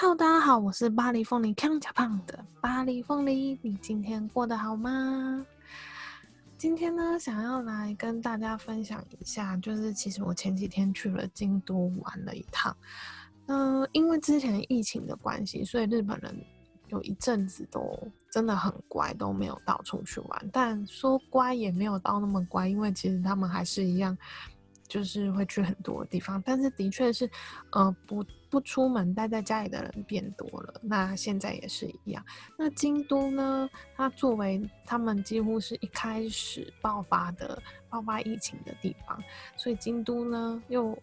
Hello，大家好我是巴黎凤梨康甲胖的巴黎凤梨，你今天过得好吗？今天呢，想要来跟大家分享一下，就是其实我前几天去了京都玩了一趟。嗯，因为之前疫情的关系，所以日本人有一阵子都真的很乖，都没有到处去玩。但说乖也没有到那么乖，因为其实他们还是一样。就是会去很多地方，但是的确是，呃，不不出门待在家里的人变多了。那现在也是一样。那京都呢？它作为他们几乎是一开始爆发的爆发疫情的地方，所以京都呢又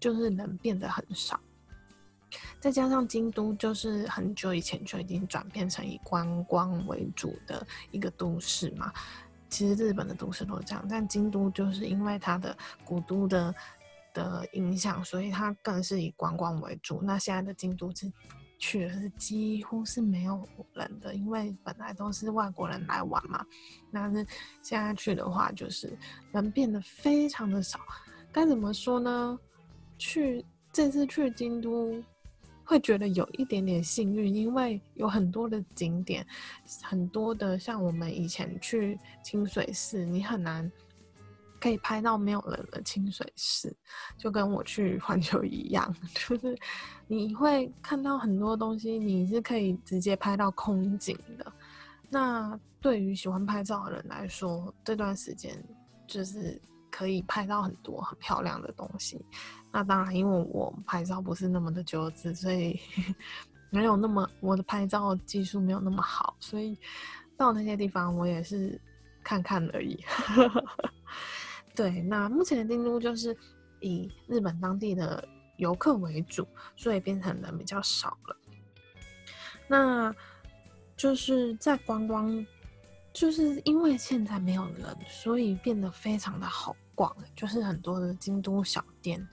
就是人变得很少。再加上京都就是很久以前就已经转变成以观光为主的一个都市嘛。其实日本的都市都是这样，但京都就是因为它的古都的的影响，所以它更是以观光为主。那现在的京都是去是几乎是没有人的，因为本来都是外国人来玩嘛。那是现在去的话，就是人变得非常的少。该怎么说呢？去这次去京都。会觉得有一点点幸运，因为有很多的景点，很多的像我们以前去清水寺，你很难可以拍到没有人的清水寺，就跟我去环球一样，就是你会看到很多东西，你是可以直接拍到空景的。那对于喜欢拍照的人来说，这段时间就是可以拍到很多很漂亮的东西。那当然，因为我拍照不是那么的久资，所以 没有那么我的拍照技术没有那么好，所以到那些地方我也是看看而已。对，那目前的京都就是以日本当地的游客为主，所以变成人比较少了。那就是在观光，就是因为现在没有人，所以变得非常的好逛，就是很多的京都小店。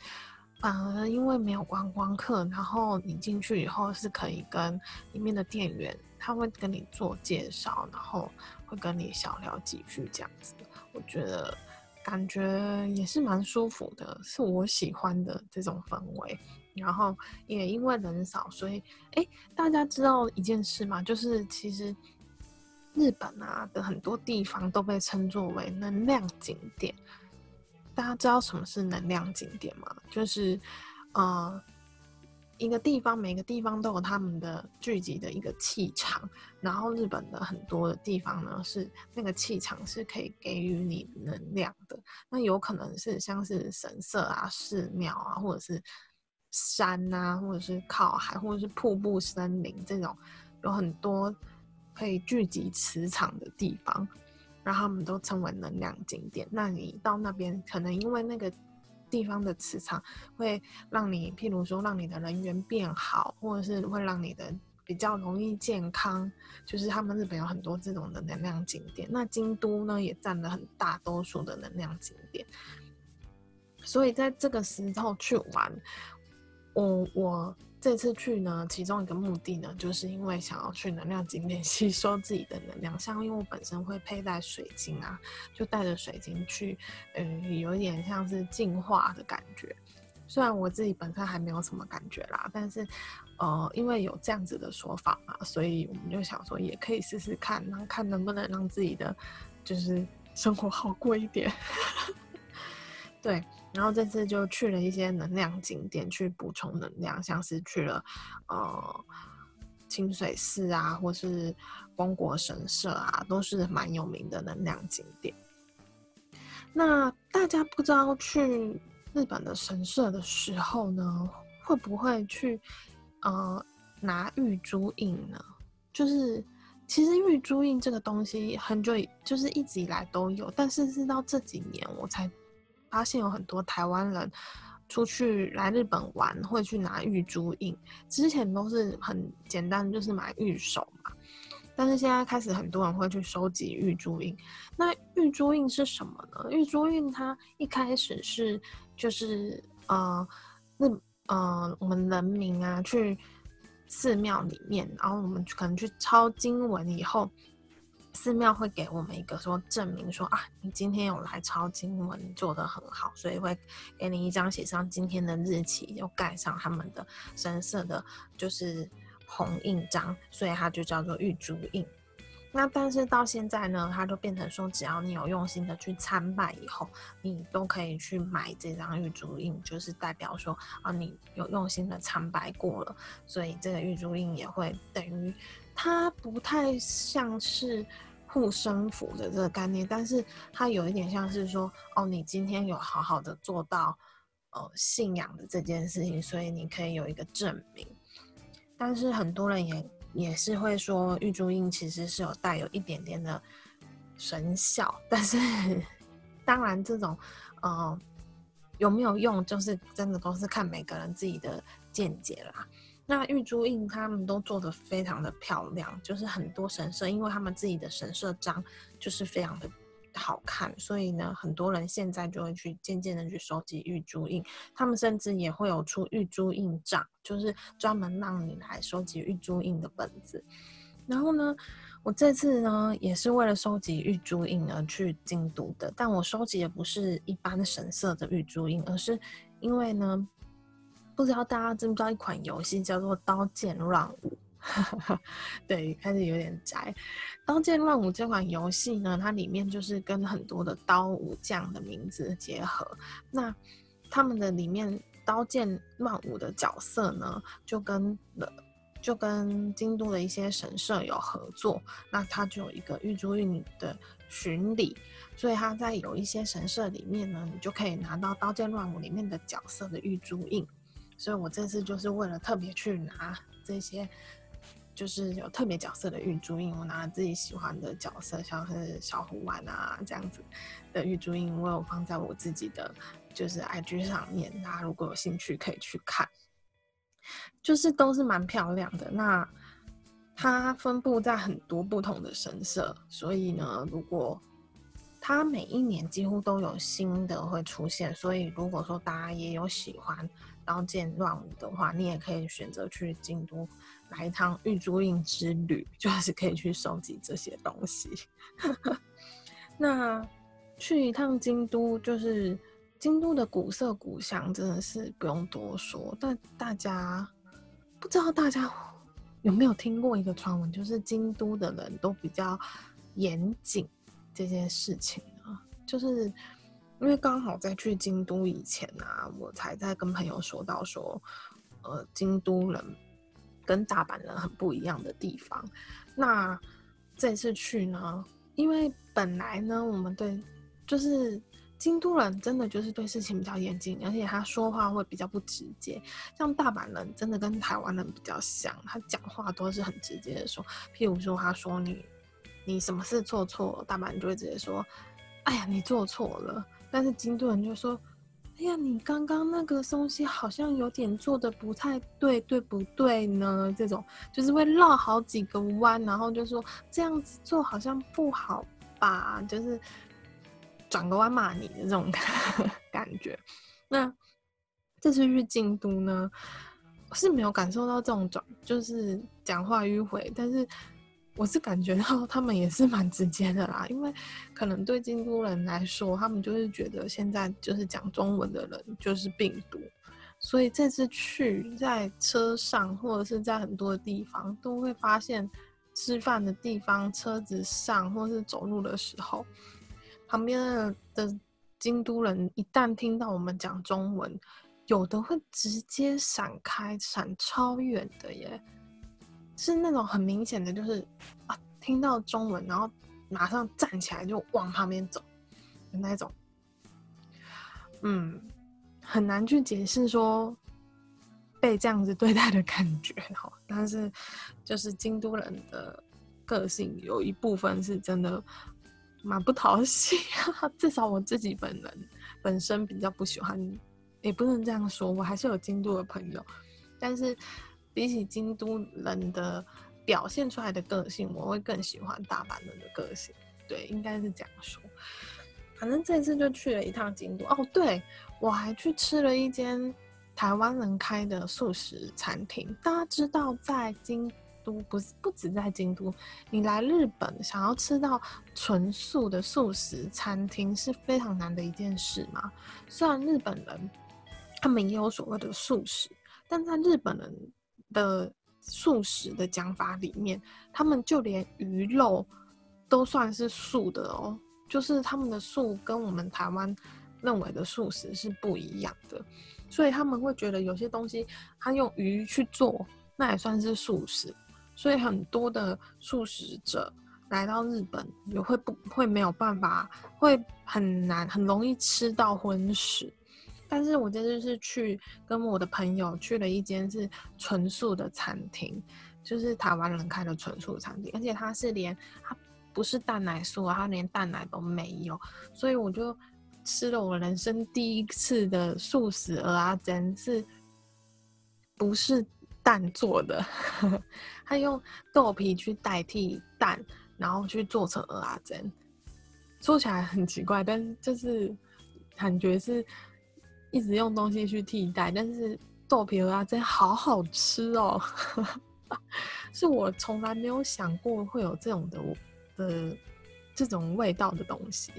反而因为没有观光客，然后你进去以后是可以跟里面的店员，他会跟你做介绍，然后会跟你小聊几句这样子。我觉得感觉也是蛮舒服的，是我喜欢的这种氛围。然后也因为人少，所以哎，大家知道一件事吗？就是其实日本啊的很多地方都被称作为能量景点。大家知道什么是能量景点吗？就是，呃，一个地方，每个地方都有他们的聚集的一个气场。然后日本的很多的地方呢，是那个气场是可以给予你能量的。那有可能是像是神社啊、寺庙啊，或者是山啊，或者是靠海，或者是瀑布、森林这种，有很多可以聚集磁场的地方。然后他们都称为能量景点。那你到那边，可能因为那个地方的磁场，会让你，譬如说，让你的人缘变好，或者是会让你的比较容易健康。就是他们日本有很多这种的能量景点。那京都呢，也占了很大多数的能量景点。所以在这个时候去玩，我我。这次去呢，其中一个目的呢，就是因为想要去能量景点 吸收自己的能量。像因为我本身会佩戴水晶啊，就带着水晶去，嗯，有一点像是净化的感觉。虽然我自己本身还没有什么感觉啦，但是，呃，因为有这样子的说法嘛，所以我们就想说也可以试试看，然后看能不能让自己的就是生活好过一点。对，然后这次就去了一些能量景点去补充能量，像是去了呃清水寺啊，或是光国神社啊，都是蛮有名的能量景点。那大家不知道去日本的神社的时候呢，会不会去呃拿玉珠印呢？就是其实玉珠印这个东西很久就是一直以来都有，但是是到这几年我才。发现有很多台湾人出去来日本玩会去拿玉珠印，之前都是很简单，就是买玉手嘛。但是现在开始很多人会去收集玉珠印。那玉珠印是什么呢？玉珠印它一开始是就是呃日呃我们人民啊去寺庙里面，然后我们可能去抄经文以后。寺庙会给我们一个说证明，说啊，你今天有来抄经文，做得很好，所以会给你一张写上今天的日期，又盖上他们的神色的，就是红印章，所以它就叫做玉珠印。那但是到现在呢，它就变成说，只要你有用心的去参拜以后，你都可以去买这张玉珠印，就是代表说啊，你有用心的参拜过了，所以这个玉珠印也会等于它不太像是护身符的这个概念，但是它有一点像是说，哦，你今天有好好的做到呃信仰的这件事情，所以你可以有一个证明。但是很多人也。也是会说玉珠印其实是有带有一点点的神效，但是当然这种呃有没有用，就是真的都是看每个人自己的见解啦。那玉珠印他们都做的非常的漂亮，就是很多神社，因为他们自己的神社章就是非常的。好看，所以呢，很多人现在就会去渐渐的去收集玉珠印，他们甚至也会有出玉珠印章，就是专门让你来收集玉珠印的本子。然后呢，我这次呢也是为了收集玉珠印而去京都的，但我收集的不是一般神色的玉珠印，而是因为呢，不知道大家知不知道一款游戏叫做《刀剑乱舞》。对，开始有点宅。《刀剑乱舞》这款游戏呢，它里面就是跟很多的刀武将的名字结合。那他们的里面《刀剑乱舞》的角色呢，就跟了就跟京都的一些神社有合作。那它就有一个玉珠印的巡礼，所以它在有一些神社里面呢，你就可以拿到《刀剑乱舞》里面的角色的玉珠印。所以我这次就是为了特别去拿这些。就是有特别角色的玉珠印，我拿了自己喜欢的角色，像是小虎丸啊这样子的玉珠印，我有放在我自己的就是 IG 上面，大家如果有兴趣可以去看，就是都是蛮漂亮的。那它分布在很多不同的神社，所以呢，如果它每一年几乎都有新的会出现，所以如果说大家也有喜欢刀剑乱舞的话，你也可以选择去京都。来一趟玉珠印之旅，就是可以去收集这些东西。那去一趟京都，就是京都的古色古香，真的是不用多说。但大家不知道大家有没有听过一个传闻，就是京都的人都比较严谨这件事情啊？就是因为刚好在去京都以前啊，我才在跟朋友说到说，呃，京都人。跟大阪人很不一样的地方，那这次去呢？因为本来呢，我们对就是京都人真的就是对事情比较严谨，而且他说话会比较不直接。像大阪人真的跟台湾人比较像，他讲话都是很直接的说。譬如说，他说你你什么事做错，大阪人就会直接说：“哎呀，你做错了。”但是京都人就说。哎呀，你刚刚那个东西好像有点做的不太对，对不对呢？这种就是会绕好几个弯，然后就说这样子做好像不好吧，就是转个弯骂你的这种 感觉。那这次去京都呢，是没有感受到这种转，就是讲话迂回，但是。我是感觉到他们也是蛮直接的啦，因为可能对京都人来说，他们就是觉得现在就是讲中文的人就是病毒，所以这次去在车上或者是在很多的地方都会发现，吃饭的地方、车子上或是走路的时候，旁边的京都人一旦听到我们讲中文，有的会直接闪开，闪超远的耶。是那种很明显的，就是啊，听到中文，然后马上站起来就往旁边走的那种。嗯，很难去解释说被这样子对待的感觉哈。但是就是京都人的个性有一部分是真的蛮不讨喜，至少我自己本人本身比较不喜欢，也不能这样说，我还是有京都的朋友，但是。比起京都人的表现出来的个性，我会更喜欢大阪人的个性。对，应该是这样说。反正这次就去了一趟京都。哦，对，我还去吃了一间台湾人开的素食餐厅。大家知道，在京都不不止在京都，你来日本想要吃到纯素的素食餐厅是非常难的一件事吗？虽然日本人他们也有所谓的素食，但在日本人。的素食的讲法里面，他们就连鱼肉都算是素的哦，就是他们的素跟我们台湾认为的素食是不一样的，所以他们会觉得有些东西他用鱼去做，那也算是素食，所以很多的素食者来到日本也会不会没有办法，会很难很容易吃到荤食。但是我这次是去跟我的朋友去了一间是纯素的餐厅，就是台湾人开的纯素餐厅，而且它是连它不是蛋奶素啊，它连蛋奶都没有，所以我就吃了我人生第一次的素食鹅阿珍，是不是蛋做的？它用豆皮去代替蛋，然后去做成鹅阿珍，说起来很奇怪，但是就是感觉是。一直用东西去替代，但是豆皮鹅啊，真好好吃哦！是我从来没有想过会有这种的的这种味道的东西，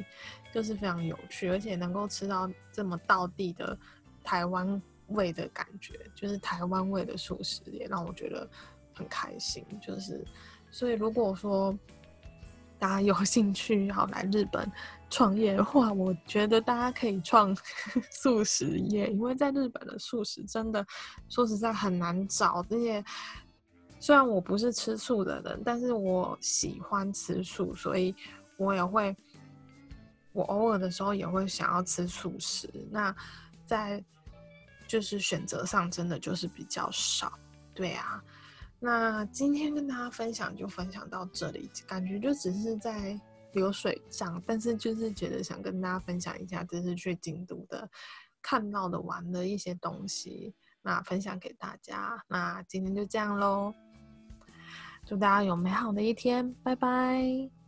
就是非常有趣，而且能够吃到这么道地的台湾味的感觉，就是台湾味的素食，也让我觉得很开心。就是所以，如果说大家有兴趣要来日本，创业的话，我觉得大家可以创 素食业，因为在日本的素食真的说实在很难找。而且虽然我不是吃素的人，但是我喜欢吃素，所以我也会，我偶尔的时候也会想要吃素食。那在就是选择上，真的就是比较少。对啊，那今天跟大家分享就分享到这里，感觉就只是在。流水账，但是就是觉得想跟大家分享一下，这是去京都的看到的玩的一些东西，那分享给大家。那今天就这样喽，祝大家有美好的一天，拜拜。